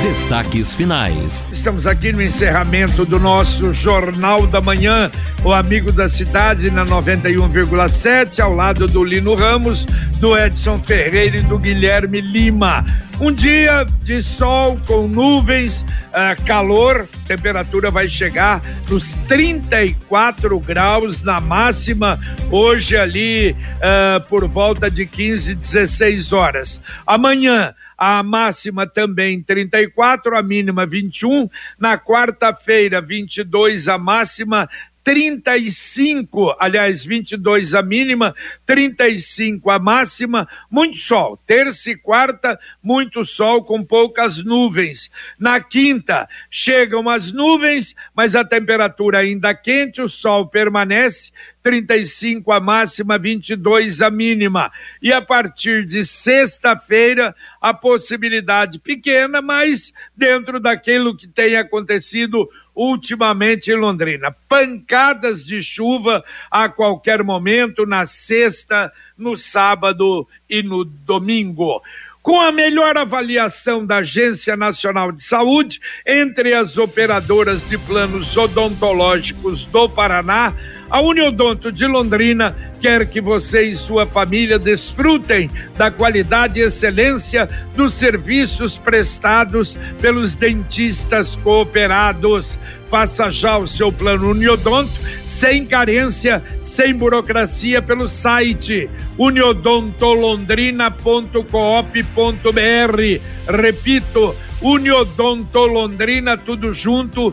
Destaques finais. Estamos aqui no encerramento do nosso Jornal da Manhã, o Amigo da Cidade na 91,7, ao lado do Lino Ramos, do Edson Ferreira e do Guilherme Lima. Um dia de sol com nuvens, uh, calor, temperatura vai chegar nos 34 graus na máxima, hoje ali uh, por volta de 15, 16 horas. Amanhã a máxima também 34, a mínima 21. Na quarta-feira, 22 a máxima, 35, aliás, 22 a mínima, 35 a máxima, muito sol. Terça e quarta, muito sol com poucas nuvens. Na quinta, chegam as nuvens, mas a temperatura ainda quente, o sol permanece, 35 a máxima, 22 a mínima. E a partir de sexta-feira, a possibilidade pequena, mas dentro daquilo que tem acontecido ultimamente em Londrina. Pancadas de chuva a qualquer momento, na sexta, no sábado e no domingo. Com a melhor avaliação da Agência Nacional de Saúde, entre as operadoras de planos odontológicos do Paraná, a Uniodonto de Londrina quer que você e sua família desfrutem da qualidade e excelência dos serviços prestados pelos dentistas cooperados. Faça já o seu plano Uniodonto sem carência, sem burocracia pelo site uniodontolondrina.coop.br. Repito, uniodontolondrina tudo junto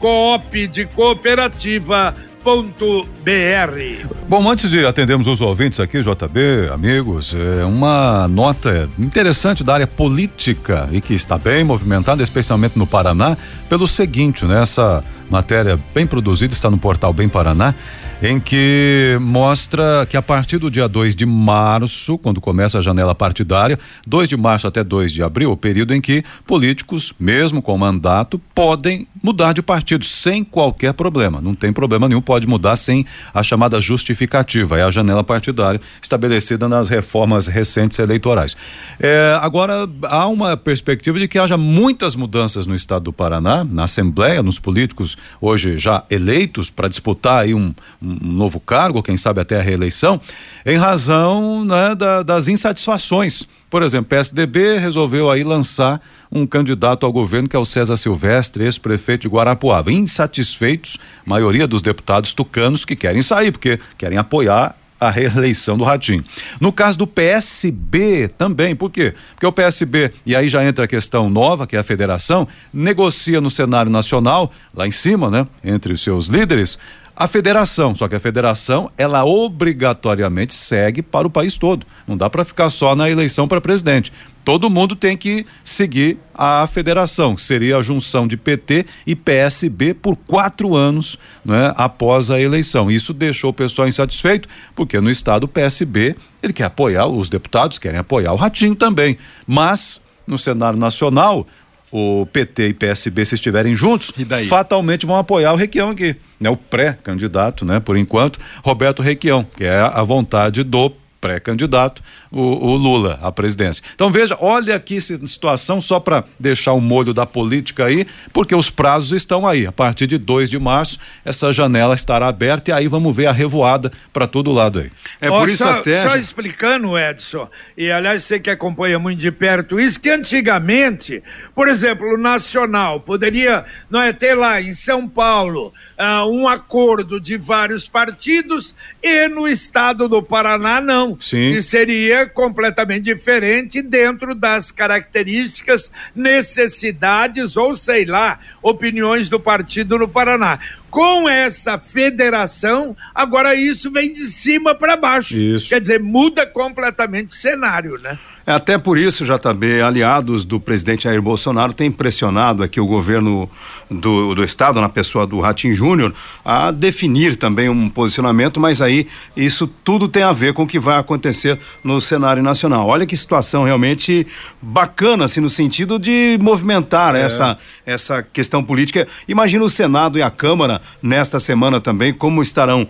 coop de cooperativa br Bom, antes de atendermos os ouvintes aqui, JB, amigos, é uma nota interessante da área política e que está bem movimentada, especialmente no Paraná, pelo seguinte, né? Essa matéria bem produzida está no portal Bem Paraná em que mostra que a partir do dia 2 de março, quando começa a janela partidária, 2 de março até 2 de abril, o período em que políticos, mesmo com mandato, podem mudar de partido sem qualquer problema. Não tem problema nenhum, pode mudar sem a chamada justificativa. É a janela partidária estabelecida nas reformas recentes eleitorais. É, agora, há uma perspectiva de que haja muitas mudanças no estado do Paraná, na Assembleia, nos políticos hoje já eleitos para disputar aí um, um um novo cargo, quem sabe até a reeleição, em razão né, da, das insatisfações. Por exemplo, PSDB resolveu aí lançar um candidato ao governo que é o César Silvestre, ex-prefeito de Guarapuava. Insatisfeitos, maioria dos deputados tucanos que querem sair, porque querem apoiar a reeleição do Ratinho. No caso do PSB também, por quê? Porque o PSB, e aí já entra a questão nova, que é a federação, negocia no cenário nacional, lá em cima, né, entre os seus líderes, a federação, só que a federação, ela obrigatoriamente segue para o país todo. Não dá para ficar só na eleição para presidente. Todo mundo tem que seguir a federação, que seria a junção de PT e PSB por quatro anos né, após a eleição. Isso deixou o pessoal insatisfeito, porque no estado o PSB ele quer apoiar, os deputados querem apoiar o Ratinho também. Mas no cenário nacional, o PT e PSB, se estiverem juntos, fatalmente vão apoiar o Requião aqui, né? O pré-candidato, né? Por enquanto, Roberto Requião, que é a vontade do pré-candidato, o, o, Lula à presidência. Então veja, olha aqui situação só para deixar o molho da política aí, porque os prazos estão aí. A partir de 2 de março, essa janela estará aberta e aí vamos ver a revoada para todo lado aí. É oh, por isso só, até. Só explicando, Edson, e aliás você que acompanha muito de perto isso, que antigamente, por exemplo, o Nacional poderia não é, ter lá em São Paulo uh, um acordo de vários partidos e no estado do Paraná não. Sim. Que seria completamente diferente dentro das características, necessidades ou sei lá, opiniões do partido no Paraná. Com essa federação, agora isso vem de cima para baixo. Isso. Quer dizer, muda completamente o cenário, né? É até por isso, JB, aliados do presidente Jair Bolsonaro têm pressionado aqui o governo do, do estado, na pessoa do Ratinho Júnior, a definir também um posicionamento, mas aí isso tudo tem a ver com o que vai acontecer no cenário nacional. Olha que situação realmente bacana, assim, no sentido de movimentar é. essa, essa questão política. Imagina o Senado e a Câmara nesta semana também, como estarão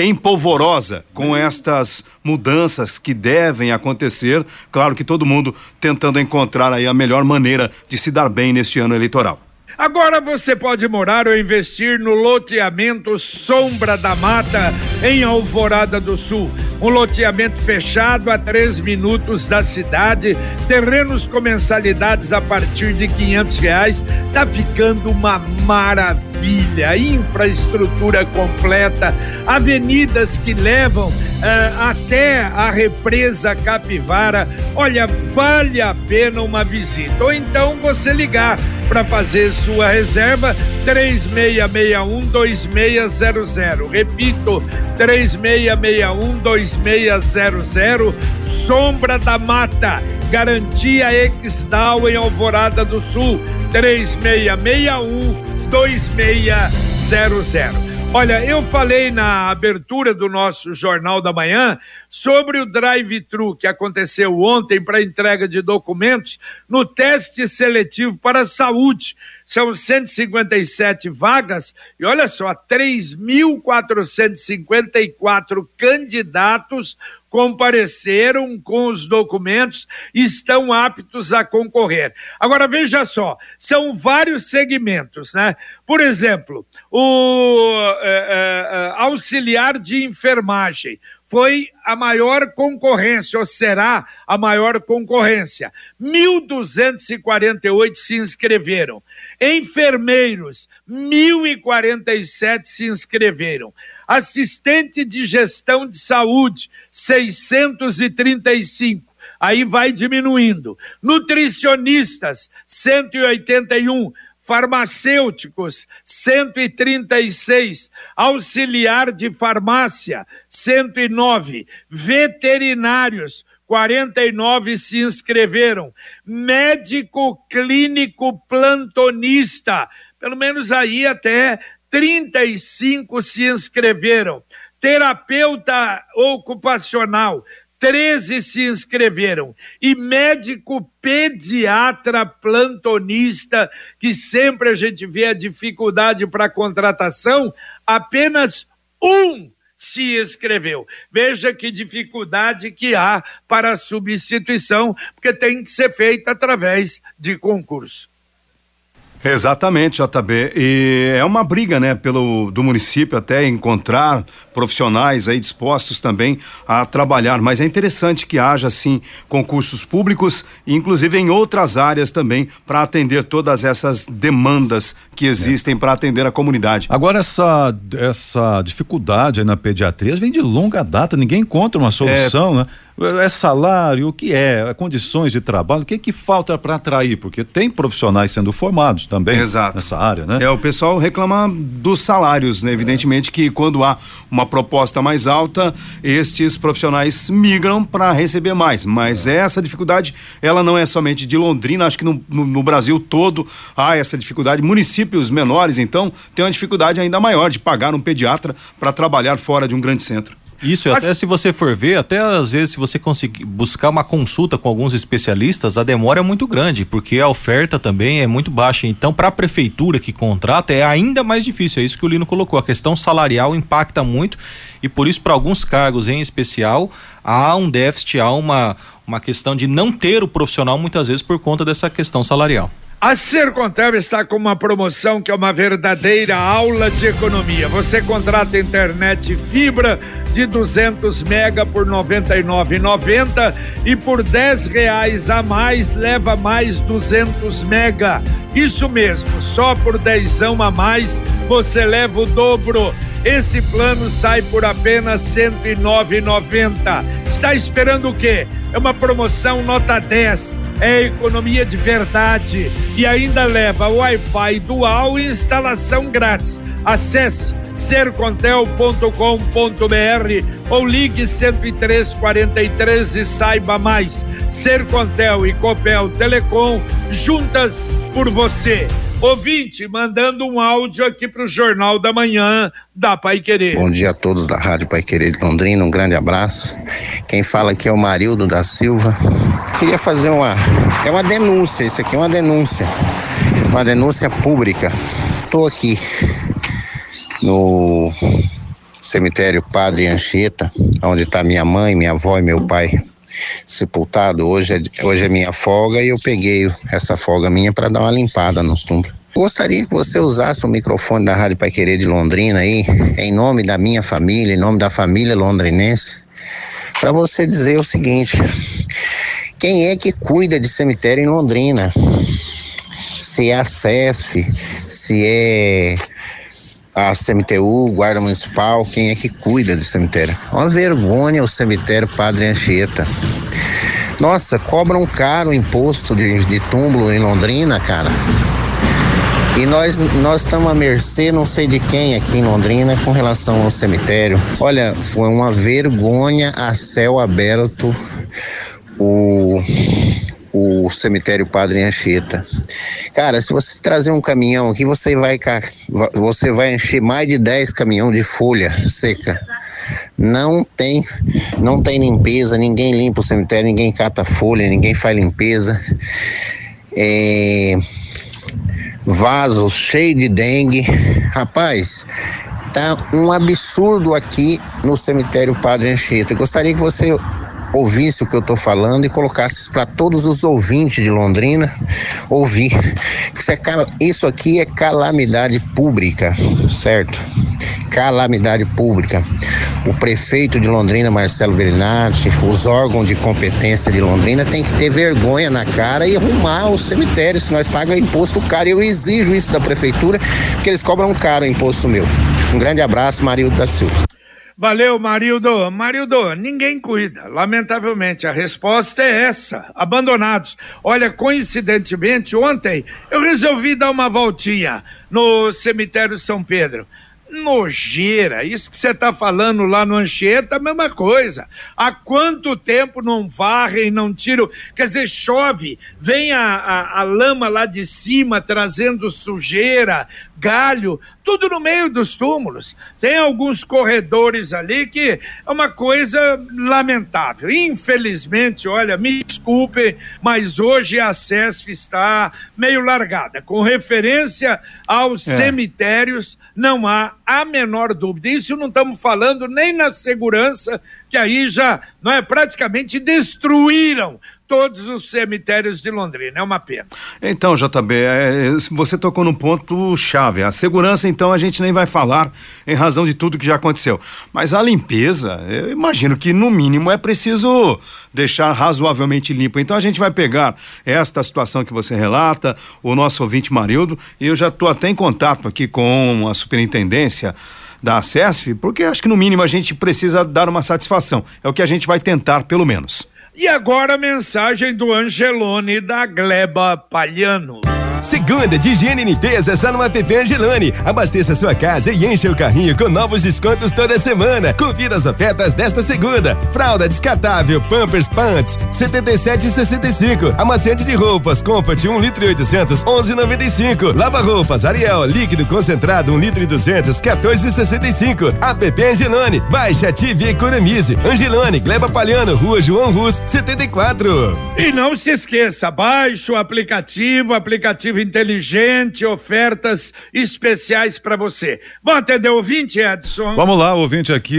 em polvorosa com estas mudanças que devem acontecer. Claro que todo mundo tentando encontrar aí a melhor maneira de se dar bem neste ano eleitoral. Agora você pode morar ou investir no loteamento Sombra da Mata, em Alvorada do Sul. Um loteamento fechado a três minutos da cidade, terrenos com mensalidades a partir de quinhentos reais. Tá ficando uma maravilha, infraestrutura completa, avenidas que levam uh, até a represa Capivara. Olha, vale a pena uma visita. Ou então você ligar para fazer sua reserva 3661 2600. Repito, 3661 2600. Sombra da Mata, garantia Exdal em Alvorada do Sul, 3661 2600. Olha, eu falei na abertura do nosso Jornal da Manhã sobre o drive-thru que aconteceu ontem para entrega de documentos no teste seletivo para a saúde. São 157 vagas e olha só, 3.454 candidatos compareceram com os documentos e estão aptos a concorrer. Agora veja só, são vários segmentos, né? Por exemplo, o é, é, auxiliar de enfermagem foi a maior concorrência, ou será a maior concorrência. 1.248 se inscreveram. Enfermeiros, 1.047 se inscreveram. Assistente de gestão de saúde, 635. Aí vai diminuindo. Nutricionistas, 181 farmacêuticos, 136, auxiliar de farmácia, 109, veterinários, 49 se inscreveram, médico clínico plantonista, pelo menos aí até 35 se inscreveram. Terapeuta ocupacional, 13 se inscreveram. E médico pediatra plantonista, que sempre a gente vê a dificuldade para contratação, apenas um se inscreveu. Veja que dificuldade que há para a substituição, porque tem que ser feita através de concurso. Exatamente, JB. E é uma briga, né, pelo do município até encontrar profissionais aí dispostos também a trabalhar, mas é interessante que haja assim concursos públicos, inclusive em outras áreas também, para atender todas essas demandas que existem é. para atender a comunidade. Agora essa essa dificuldade na pediatria vem de longa data, ninguém encontra uma solução, é... né? É salário, o que é? é condições de trabalho, o que que falta para atrair? Porque tem profissionais sendo formados também Exato. nessa área, né? É, o pessoal reclama dos salários, né? Evidentemente que quando há uma proposta mais alta, estes profissionais migram para receber mais. Mas é. essa dificuldade, ela não é somente de Londrina, acho que no, no, no Brasil todo há essa dificuldade. Municípios menores, então, têm uma dificuldade ainda maior de pagar um pediatra para trabalhar fora de um grande centro. Isso, Mas... até se você for ver, até às vezes se você conseguir buscar uma consulta com alguns especialistas, a demora é muito grande, porque a oferta também é muito baixa. Então, para a prefeitura que contrata, é ainda mais difícil. É isso que o Lino colocou. A questão salarial impacta muito e por isso, para alguns cargos em especial, há um déficit, há uma, uma questão de não ter o profissional muitas vezes por conta dessa questão salarial. A Sercontel está com uma promoção que é uma verdadeira aula de economia. Você contrata internet fibra de 200 mega por R$ 99,90 e por 10 reais a mais leva mais 200 mega. Isso mesmo, só por dezão a mais você leva o dobro. Esse plano sai por apenas R$ 109,90. Está esperando o quê? É uma promoção nota 10 é economia de verdade e ainda leva Wi-Fi dual e instalação grátis. Acesse sercontel.com.br ou ligue 10343 e saiba mais. Sercontel e Copel Telecom juntas por você. Ouvinte, mandando um áudio aqui para o Jornal da Manhã da Pai Querer. Bom dia a todos da Rádio Pai Querer de Londrina, um grande abraço. Quem fala aqui é o Marildo da Silva. Queria fazer uma. É uma denúncia, isso aqui é uma denúncia. Uma denúncia pública. Estou aqui no cemitério Padre Anchieta, onde está minha mãe, minha avó e meu pai sepultado. Hoje é, hoje é minha folga e eu peguei essa folga minha para dar uma limpada nos túmulos. Gostaria que você usasse o microfone da Rádio Pai Querer de Londrina aí, em nome da minha família, em nome da família londrinense, para você dizer o seguinte: quem é que cuida de cemitério em Londrina? Se é a CESF, se é a CMTU, Guarda Municipal, quem é que cuida do cemitério? Uma vergonha o cemitério Padre Anchieta. Nossa, cobram caro o imposto de, de túmulo em Londrina, cara. E nós nós estamos à mercê, não sei de quem aqui em Londrina com relação ao cemitério. Olha, foi uma vergonha a céu aberto o o cemitério Padre Anchieta. Cara, se você trazer um caminhão aqui, você vai você vai encher mais de 10 caminhão de folha seca. Não tem, não tem limpeza, ninguém limpa o cemitério, ninguém cata folha, ninguém faz limpeza. É, vasos cheios de dengue. Rapaz, tá um absurdo aqui no cemitério Padre Anchieta. Gostaria que você ouvisse o que eu estou falando e colocasse para todos os ouvintes de Londrina ouvir. Isso, é, isso aqui é calamidade pública, certo? Calamidade pública. O prefeito de Londrina, Marcelo Berinati, os órgãos de competência de Londrina tem que ter vergonha na cara e arrumar o cemitério, se nós pagamos imposto caro. Eu exijo isso da prefeitura, porque eles cobram caro o imposto meu. Um grande abraço, Marildo da Silva. Valeu, Marildo. Marildo, ninguém cuida. Lamentavelmente, a resposta é essa: abandonados. Olha, coincidentemente, ontem eu resolvi dar uma voltinha no cemitério São Pedro nojeira. Isso que você está falando lá no Anchieta, a mesma coisa. Há quanto tempo não varrem, não tiram? Quer dizer, chove, vem a, a, a lama lá de cima trazendo sujeira, galho, tudo no meio dos túmulos. Tem alguns corredores ali que é uma coisa lamentável. Infelizmente, olha, me desculpem, mas hoje a CESF está meio largada. Com referência aos é. cemitérios, não há a menor dúvida. Isso não estamos falando nem na segurança, que aí já não é praticamente destruíram todos os cemitérios de Londrina. É uma pena. Então, JB, é, você tocou num ponto chave. A segurança, então, a gente nem vai falar em razão de tudo que já aconteceu. Mas a limpeza, eu imagino que no mínimo é preciso deixar razoavelmente limpo. Então a gente vai pegar esta situação que você relata, o nosso ouvinte Marildo, e eu já estou até em contato aqui com a superintendência da CESF, porque acho que no mínimo a gente precisa dar uma satisfação. É o que a gente vai tentar, pelo menos. E agora a mensagem do Angelone da Gleba Palhano. Segunda de higiene e limpeza só no app Angelone. Abasteça sua casa e enche o carrinho com novos descontos toda semana. Confira as ofertas desta segunda. Fralda descartável Pampers Pants 77,65. Amaciante de roupas Comfort 1 litro e 800 11,95. Lava roupas Ariel líquido concentrado 1 litro e 200 14,65. App Angelone. Baixe, ative e economize. Angelone, Gleba Palhano, Rua João Rus 74. E não se esqueça, baixe o aplicativo, aplicativo inteligente, ofertas especiais para você. Vamos atender o ouvinte, Edson? Vamos lá, o ouvinte aqui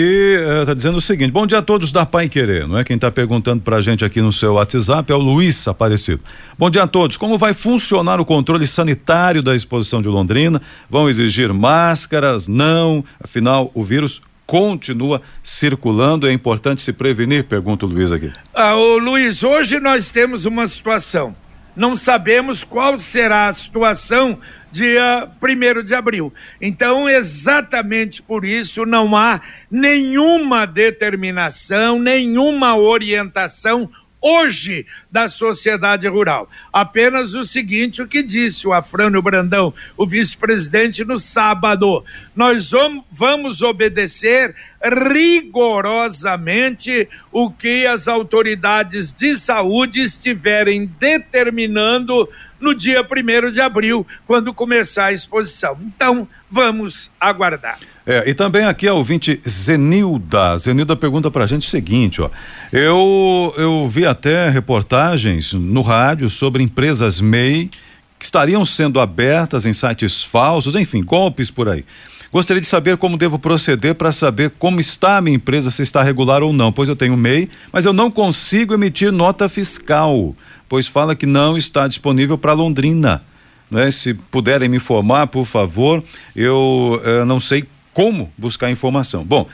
está eh, dizendo o seguinte: bom dia a todos da Pai Querer, não é? Quem está perguntando para a gente aqui no seu WhatsApp é o Luiz Aparecido. Bom dia a todos. Como vai funcionar o controle sanitário da exposição de Londrina? Vão exigir máscaras? Não. Afinal, o vírus continua circulando. É importante se prevenir? Pergunta o Luiz aqui. Ah, ô Luiz, hoje nós temos uma situação não sabemos qual será a situação dia 1 de abril. Então, exatamente por isso, não há nenhuma determinação, nenhuma orientação hoje da sociedade rural. Apenas o seguinte, o que disse o Afrânio Brandão, o vice-presidente, no sábado. Nós vamos obedecer rigorosamente o que as autoridades de saúde estiverem determinando no dia 1 de abril, quando começar a exposição. Então, vamos aguardar. É, e também aqui a ouvinte Zenilda. Zenilda pergunta pra gente o seguinte, ó. Eu, eu vi até reportagens no rádio sobre empresas MEI que estariam sendo abertas em sites falsos, enfim, golpes por aí. Gostaria de saber como devo proceder para saber como está a minha empresa, se está regular ou não, pois eu tenho MEI, mas eu não consigo emitir nota fiscal, pois fala que não está disponível para Londrina. Né? Se puderem me informar, por favor, eu eh, não sei como buscar informação. Bom,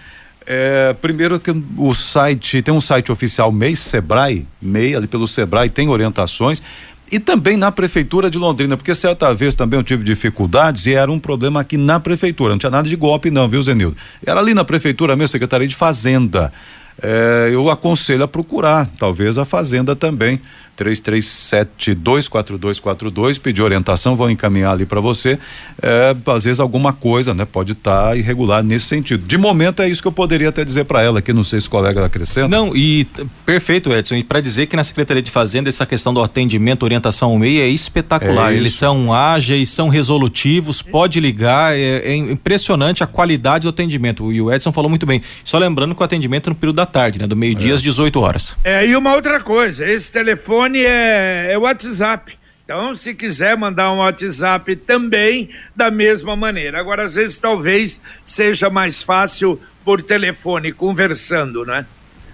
é, primeiro que o site, tem um site oficial MEI, Sebrae, MEI, ali pelo Sebrae, tem orientações. E também na prefeitura de Londrina, porque certa vez também eu tive dificuldades e era um problema aqui na prefeitura. Não tinha nada de golpe, não, viu, Zenildo? Era ali na prefeitura mesmo, Secretaria de Fazenda. É, eu aconselho a procurar, talvez a Fazenda também 33724242, pedir orientação, vão encaminhar ali para você. É, às vezes alguma coisa, né, pode estar tá irregular nesse sentido. De momento é isso que eu poderia até dizer para ela, que não sei se o colega acrescenta. Não, e perfeito, Edson, e para dizer que na Secretaria de Fazenda essa questão do atendimento, orientação ao meio é espetacular. É Eles são ágeis, são resolutivos, pode ligar, é, é, impressionante a qualidade do atendimento. E o Edson falou muito bem. Só lembrando que o atendimento é no período da tarde, né, do meio-dia é. às 18 horas. É, e uma outra coisa, esse telefone telefone é, é WhatsApp. Então, se quiser mandar um WhatsApp também, da mesma maneira. Agora, às vezes, talvez seja mais fácil por telefone, conversando, né?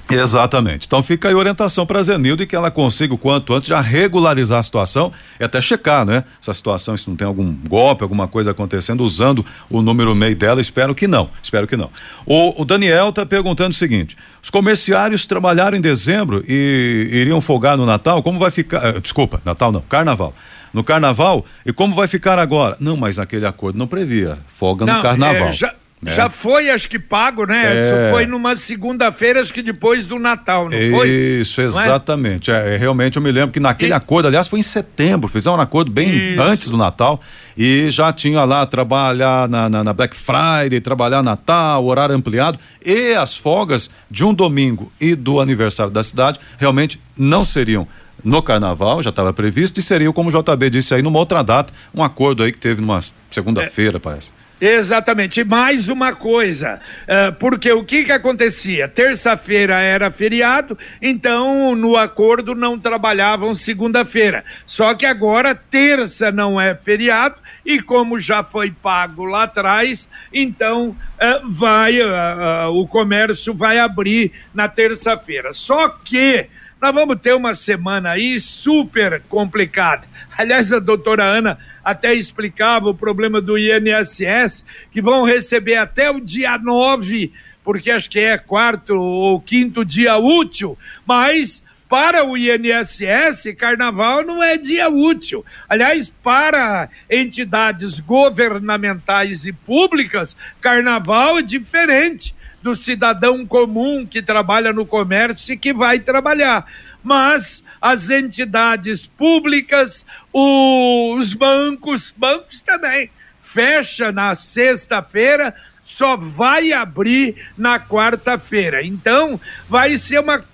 Exatamente. Então fica aí a orientação para a Zenilde que ela consiga o quanto antes já regularizar a situação e até checar, né? Essa situação, se não tem algum golpe, alguma coisa acontecendo usando o número MEI dela, espero que não, espero que não. O, o Daniel está perguntando o seguinte, os comerciários trabalharam em dezembro e iriam folgar no Natal, como vai ficar, uh, desculpa, Natal não, Carnaval no carnaval e como vai ficar agora? Não, mas aquele acordo não previa folga não, no carnaval. É, já, é. Já foi, acho que pago, né, Edson? É. Foi numa segunda-feira, acho que depois do Natal, não foi? Isso, é? exatamente. É? realmente eu me lembro que naquele e... acordo, aliás, foi em setembro, fizeram um acordo bem Isso. antes do Natal e já tinha lá trabalhar na, na, na, Black Friday, trabalhar Natal, horário ampliado e as folgas de um domingo e do aniversário da cidade realmente não seriam no carnaval, já estava previsto, e seria, como o JB disse aí, numa outra data, um acordo aí que teve numa segunda-feira, é. parece. Exatamente. E mais uma coisa, uh, porque o que que acontecia? Terça-feira era feriado, então no acordo não trabalhavam segunda-feira. Só que agora terça não é feriado e como já foi pago lá atrás, então uh, vai uh, o comércio vai abrir na terça-feira. Só que nós vamos ter uma semana aí super complicada. Aliás, a doutora Ana até explicava o problema do INSS, que vão receber até o dia 9, porque acho que é quarto ou quinto dia útil, mas para o INSS, carnaval não é dia útil. Aliás, para entidades governamentais e públicas, carnaval é diferente do cidadão comum que trabalha no comércio e que vai trabalhar mas as entidades públicas, os bancos, bancos também, fecha na sexta-feira, só vai abrir na quarta-feira. Então, vai ser uma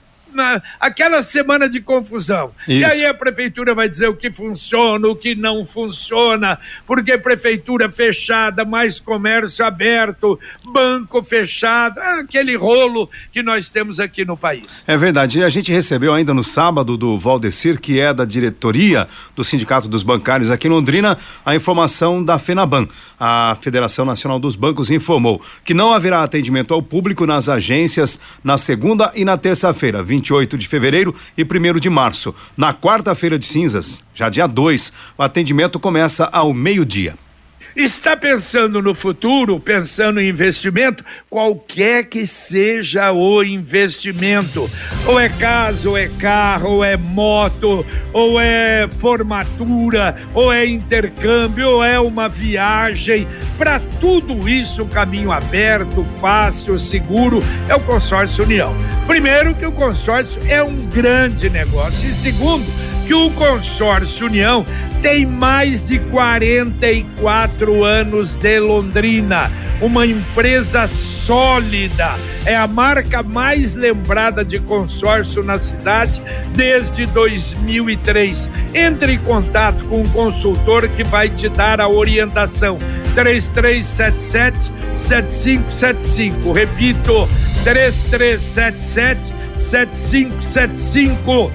aquela semana de confusão. Isso. E aí a prefeitura vai dizer o que funciona, o que não funciona, porque prefeitura fechada, mais comércio aberto, banco fechado, é aquele rolo que nós temos aqui no país. É verdade. E a gente recebeu ainda no sábado do Valdecir, que é da diretoria do Sindicato dos Bancários aqui em Londrina, a informação da FENABAN. A Federação Nacional dos Bancos informou que não haverá atendimento ao público nas agências na segunda e na terça-feira, 28 de fevereiro e 1 de março. Na quarta-feira de cinzas, já dia 2, o atendimento começa ao meio-dia. Está pensando no futuro, pensando em investimento, qualquer que seja o investimento. Ou é casa, ou é carro, ou é moto, ou é formatura, ou é intercâmbio, ou é uma viagem. Para tudo isso, caminho aberto, fácil, seguro, é o Consórcio União. Primeiro, que o consórcio é um grande negócio. E segundo, que o Consórcio União tem mais de 44 anos de Londrina, uma empresa sólida, é a marca mais lembrada de consórcio na cidade desde 2003. Entre em contato com o consultor que vai te dar a orientação. 3377 7575. Repito, 3377 7575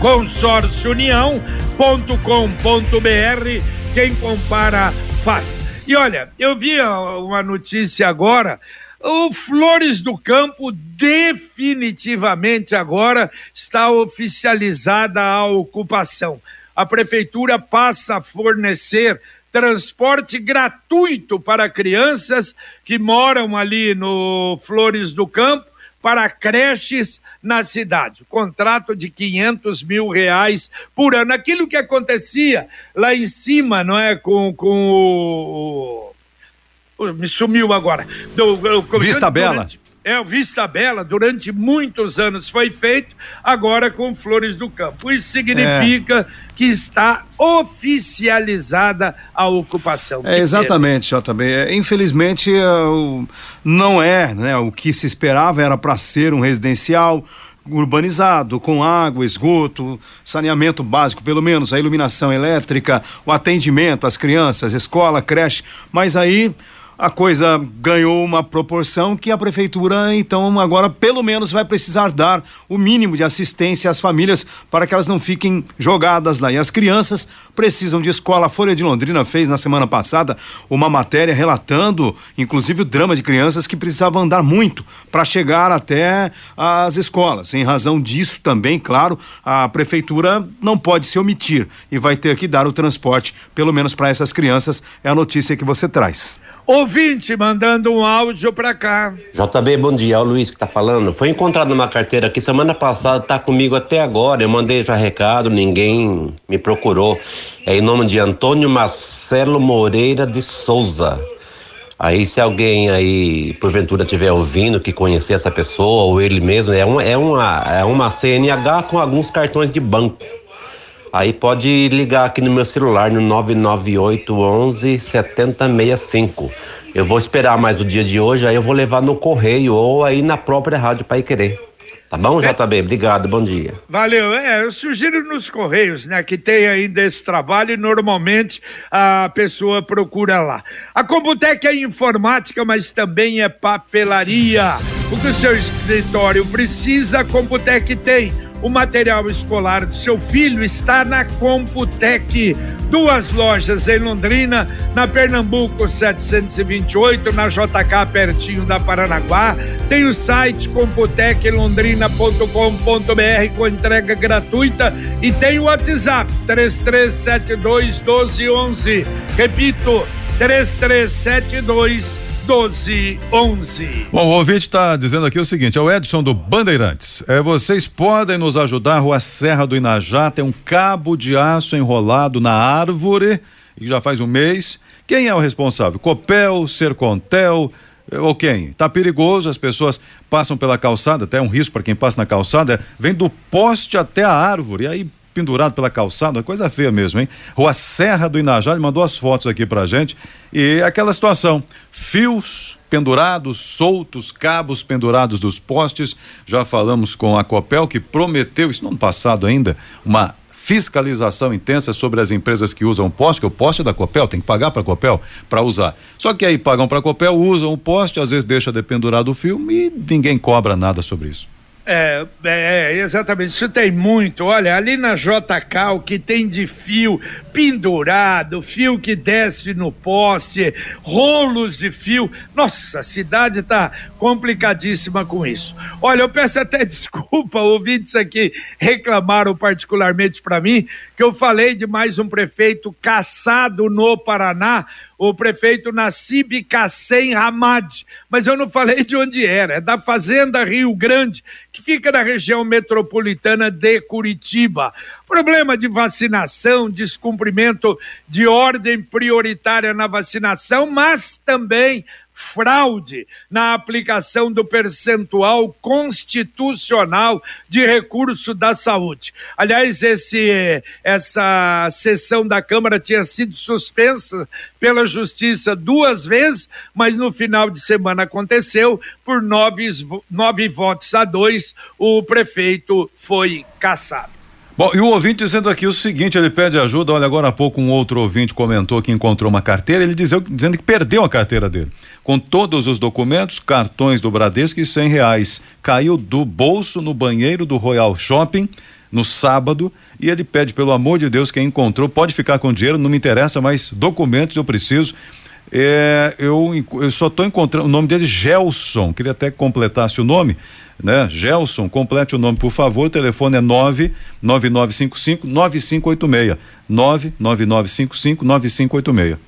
consórciounião.com.br. Quem compara faz. E olha, eu vi uma notícia agora. O Flores do Campo definitivamente agora está oficializada a ocupação. A prefeitura passa a fornecer transporte gratuito para crianças que moram ali no Flores do Campo para creches na cidade. Contrato de 500 mil reais por ano. Aquilo que acontecia lá em cima, não é? Com, com o. Me sumiu agora. Do, do, Vista Bela. Durante, é, o Vista Bela, durante muitos anos foi feito, agora com Flores do Campo. Isso significa é. que está oficializada a ocupação. É, exatamente, JB. É, infelizmente, é, não é né, o que se esperava, era para ser um residencial urbanizado, com água, esgoto, saneamento básico, pelo menos, a iluminação elétrica, o atendimento às crianças, escola, creche, mas aí a coisa ganhou uma proporção que a prefeitura, então, agora pelo menos vai precisar dar o mínimo de assistência às famílias para que elas não fiquem jogadas lá. E as crianças precisam de escola. A Folha de Londrina fez na semana passada uma matéria relatando, inclusive, o drama de crianças que precisavam andar muito para chegar até as escolas. Em razão disso, também, claro, a prefeitura não pode se omitir e vai ter que dar o transporte, pelo menos para essas crianças. É a notícia que você traz. Ouvinte mandando um áudio para cá. JB, bom dia. É o Luiz que tá falando. Foi encontrado uma carteira aqui semana passada, tá comigo até agora. Eu mandei já recado, ninguém me procurou. É em nome de Antônio Marcelo Moreira de Souza. Aí, se alguém aí, porventura, estiver ouvindo, que conhecer essa pessoa, ou ele mesmo, é uma, é uma, é uma CNH com alguns cartões de banco. Aí pode ligar aqui no meu celular no 998 11 7065. Eu vou esperar mais o dia de hoje, aí eu vou levar no correio ou aí na própria Rádio Pai Querer. Tá bom. JB? Obrigado, bom dia. Valeu. É, eu sugiro nos Correios, né, que tem ainda esse trabalho e normalmente a pessoa procura lá. A Computec é informática, mas também é papelaria. O que o seu escritório precisa, a Computec tem o material escolar do seu filho está na Computec. Duas lojas em Londrina, na Pernambuco 728, na JK pertinho da Paranaguá. Tem o site computeclondrina.com.br com entrega gratuita e tem o WhatsApp 3372 1211. Repito, 3372 1211. Bom, o ouvinte está dizendo aqui o seguinte: é o Edson do Bandeirantes. É, vocês podem nos ajudar, Rua Serra do Inajá tem um cabo de aço enrolado na árvore, e já faz um mês. Quem é o responsável? Copel, Sercontel, eh, ou quem? Tá perigoso, as pessoas passam pela calçada, até é um risco para quem passa na calçada, vem do poste até a árvore, aí pendurado pela calçada, coisa feia mesmo, hein? Rua Serra do Inajá, mandou as fotos aqui pra gente. E aquela situação, fios pendurados, soltos, cabos pendurados dos postes. Já falamos com a Copel que prometeu, isso no ano passado ainda, uma fiscalização intensa sobre as empresas que usam poste, que o poste é da Copel, tem que pagar para a Copel para usar. Só que aí pagam para a Copel, usam o poste, às vezes deixa dependurado o fio e ninguém cobra nada sobre isso. É, é, exatamente. Isso tem muito. Olha, ali na JK, o que tem de fio pendurado, fio que desce no poste, rolos de fio. Nossa, a cidade está complicadíssima com isso. Olha, eu peço até desculpa, ouvintes aqui reclamaram particularmente para mim que eu falei de mais um prefeito caçado no Paraná o prefeito Nassib Kassem Hamad, mas eu não falei de onde era, é da Fazenda Rio Grande, que fica na região metropolitana de Curitiba. Problema de vacinação, descumprimento de ordem prioritária na vacinação, mas também fraude na aplicação do percentual constitucional de recurso da saúde. Aliás, esse, essa sessão da Câmara tinha sido suspensa pela Justiça duas vezes, mas no final de semana aconteceu, por nove, nove votos a dois, o prefeito foi cassado. Bom, e o ouvinte dizendo aqui o seguinte, ele pede ajuda, olha, agora há pouco um outro ouvinte comentou que encontrou uma carteira, ele dizeu, dizendo que perdeu a carteira dele, com todos os documentos, cartões do Bradesco e cem reais, caiu do bolso no banheiro do Royal Shopping, no sábado, e ele pede, pelo amor de Deus, quem encontrou, pode ficar com dinheiro, não me interessa, mas documentos eu preciso, É, eu, eu só estou encontrando o nome dele Gelson. Queria até que completasse o nome, né? Gelson, complete o nome, por favor. O telefone é 99955 9586. 99955 9586.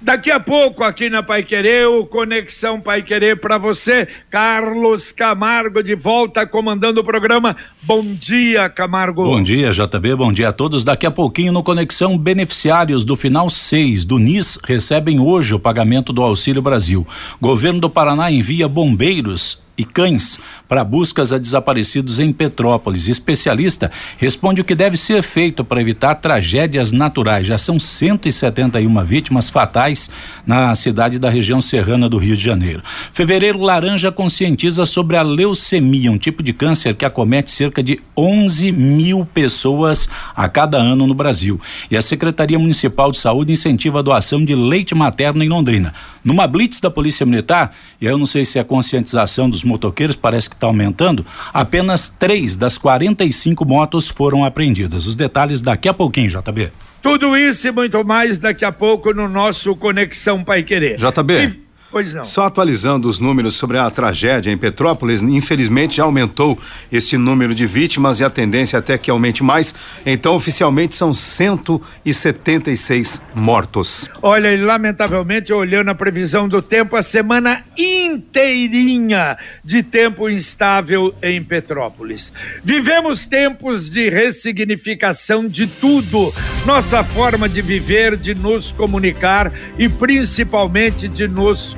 Daqui a pouco, aqui na Pai Querer, o Conexão Pai Querer para você. Carlos Camargo de volta comandando o programa. Bom dia, Camargo. Bom dia, JB. Bom dia a todos. Daqui a pouquinho no Conexão, beneficiários do final 6 do NIS recebem hoje o pagamento do Auxílio Brasil. Governo do Paraná envia bombeiros e cães para buscas a desaparecidos em Petrópolis. Especialista responde o que deve ser feito para evitar tragédias naturais. Já são 171 vítimas fatais na cidade da região serrana do Rio de Janeiro. Fevereiro Laranja conscientiza sobre a leucemia, um tipo de câncer que acomete cerca de 11 mil pessoas a cada ano no Brasil. E a Secretaria Municipal de Saúde incentiva a doação de leite materno em Londrina. Numa blitz da Polícia Militar, e eu não sei se é conscientização dos motoqueiros, parece que está aumentando, apenas três das 45 motos foram apreendidas. Os detalhes daqui a pouquinho, JB. Tudo isso e muito mais daqui a pouco no nosso Conexão Pai Querer. JB. E Pois não. Só atualizando os números sobre a tragédia em Petrópolis, infelizmente já aumentou este número de vítimas e a tendência até que aumente mais. Então, oficialmente são 176 mortos. Olha, e lamentavelmente, olhando a previsão do tempo, a semana inteirinha de tempo instável em Petrópolis. Vivemos tempos de ressignificação de tudo. Nossa forma de viver, de nos comunicar e principalmente de nos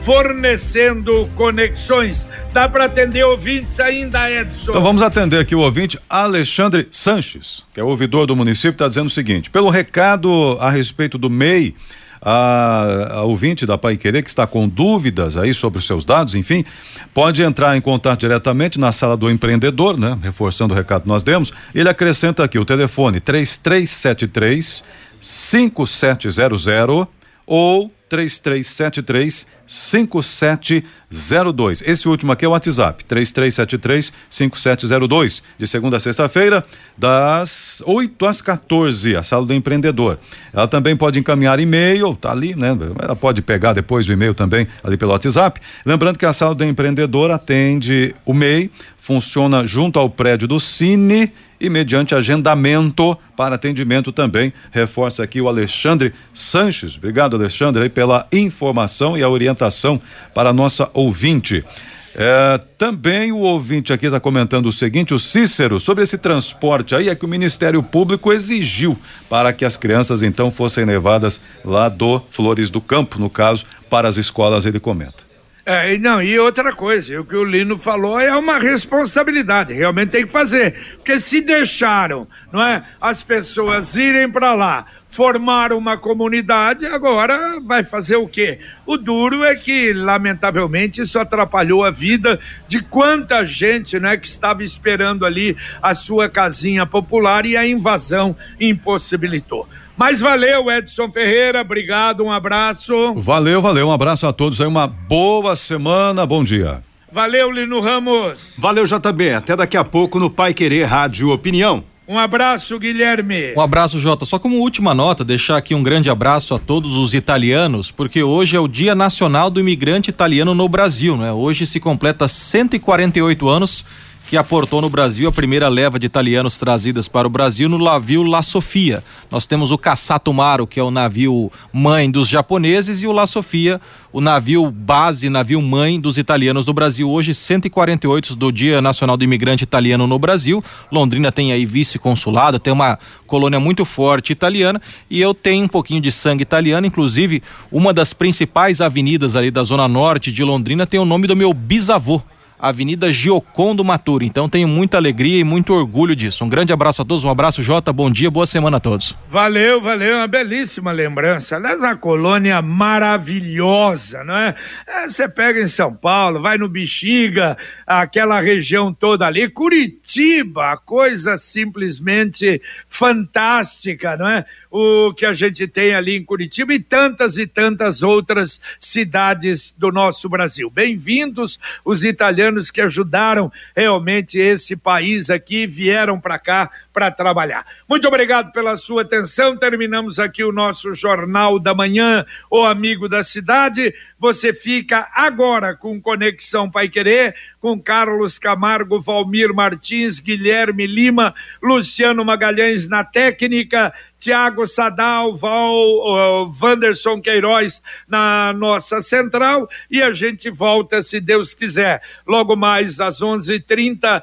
fornecendo conexões. Dá para atender ouvintes ainda, Edson? Então vamos atender aqui o ouvinte Alexandre Sanches, que é ouvidor do município, está dizendo o seguinte: pelo recado a respeito do MEI. A, a, ouvinte da Pai Querer que está com dúvidas aí sobre os seus dados, enfim, pode entrar em contato diretamente na sala do empreendedor, né? Reforçando o recado que nós demos. Ele acrescenta aqui o telefone 3373 5700 ou 3373 5702. Esse último aqui é o WhatsApp, 3373 5702. De segunda a sexta-feira, das 8 às 14, a sala do empreendedor. Ela também pode encaminhar e-mail, tá ali, né? Ela pode pegar depois o e-mail também ali pelo WhatsApp. Lembrando que a sala do empreendedor atende o MEI, funciona junto ao prédio do Cine e mediante agendamento para atendimento também. Reforça aqui o Alexandre Sanches. Obrigado, Alexandre, pela informação e a orientação para a nossa ouvinte. É, também o ouvinte aqui está comentando o seguinte: o Cícero, sobre esse transporte aí, é que o Ministério Público exigiu para que as crianças então fossem levadas lá do Flores do Campo, no caso, para as escolas, ele comenta. É, e não, e outra coisa, o que o Lino falou é uma responsabilidade, realmente tem que fazer. Porque se deixaram, não é, as pessoas irem para lá, formar uma comunidade, agora vai fazer o quê? O duro é que, lamentavelmente, isso atrapalhou a vida de quanta gente, né, que estava esperando ali a sua casinha popular e a invasão impossibilitou. Mas valeu, Edson Ferreira, obrigado, um abraço. Valeu, valeu, um abraço a todos aí, uma boa semana, bom dia. Valeu, Lino Ramos. Valeu, JB. Até daqui a pouco no Pai Querer Rádio Opinião. Um abraço, Guilherme. Um abraço, Jota. Só como última nota, deixar aqui um grande abraço a todos os italianos, porque hoje é o Dia Nacional do Imigrante Italiano no Brasil, né? Hoje se completa 148 anos que aportou no Brasil a primeira leva de italianos trazidas para o Brasil no navio La Sofia. Nós temos o Cassato Maro, que é o navio mãe dos japoneses, e o La Sofia, o navio base, navio mãe dos italianos do Brasil. Hoje, 148 do Dia Nacional do Imigrante Italiano no Brasil. Londrina tem aí vice-consulado, tem uma colônia muito forte italiana, e eu tenho um pouquinho de sangue italiano, inclusive uma das principais avenidas ali da zona norte de Londrina tem o nome do meu bisavô Avenida Giocondo Maturo. Então tenho muita alegria e muito orgulho disso. Um grande abraço a todos, um abraço Jota, bom dia, boa semana a todos. Valeu, valeu, uma belíssima lembrança. Aliás, uma colônia maravilhosa, não é? é? Você pega em São Paulo, vai no Bexiga, aquela região toda ali, Curitiba, coisa simplesmente fantástica, não é? O que a gente tem ali em Curitiba e tantas e tantas outras cidades do nosso Brasil. Bem-vindos os italianos que ajudaram realmente esse país aqui, vieram para cá para trabalhar. Muito obrigado pela sua atenção. Terminamos aqui o nosso Jornal da Manhã, o Amigo da Cidade. Você fica agora com Conexão Pai Querer, com Carlos Camargo, Valmir Martins, Guilherme Lima, Luciano Magalhães na técnica, Tiago Sadal, Val, uh, Vanderson Queiroz na nossa central e a gente volta, se Deus quiser, logo mais às 11:30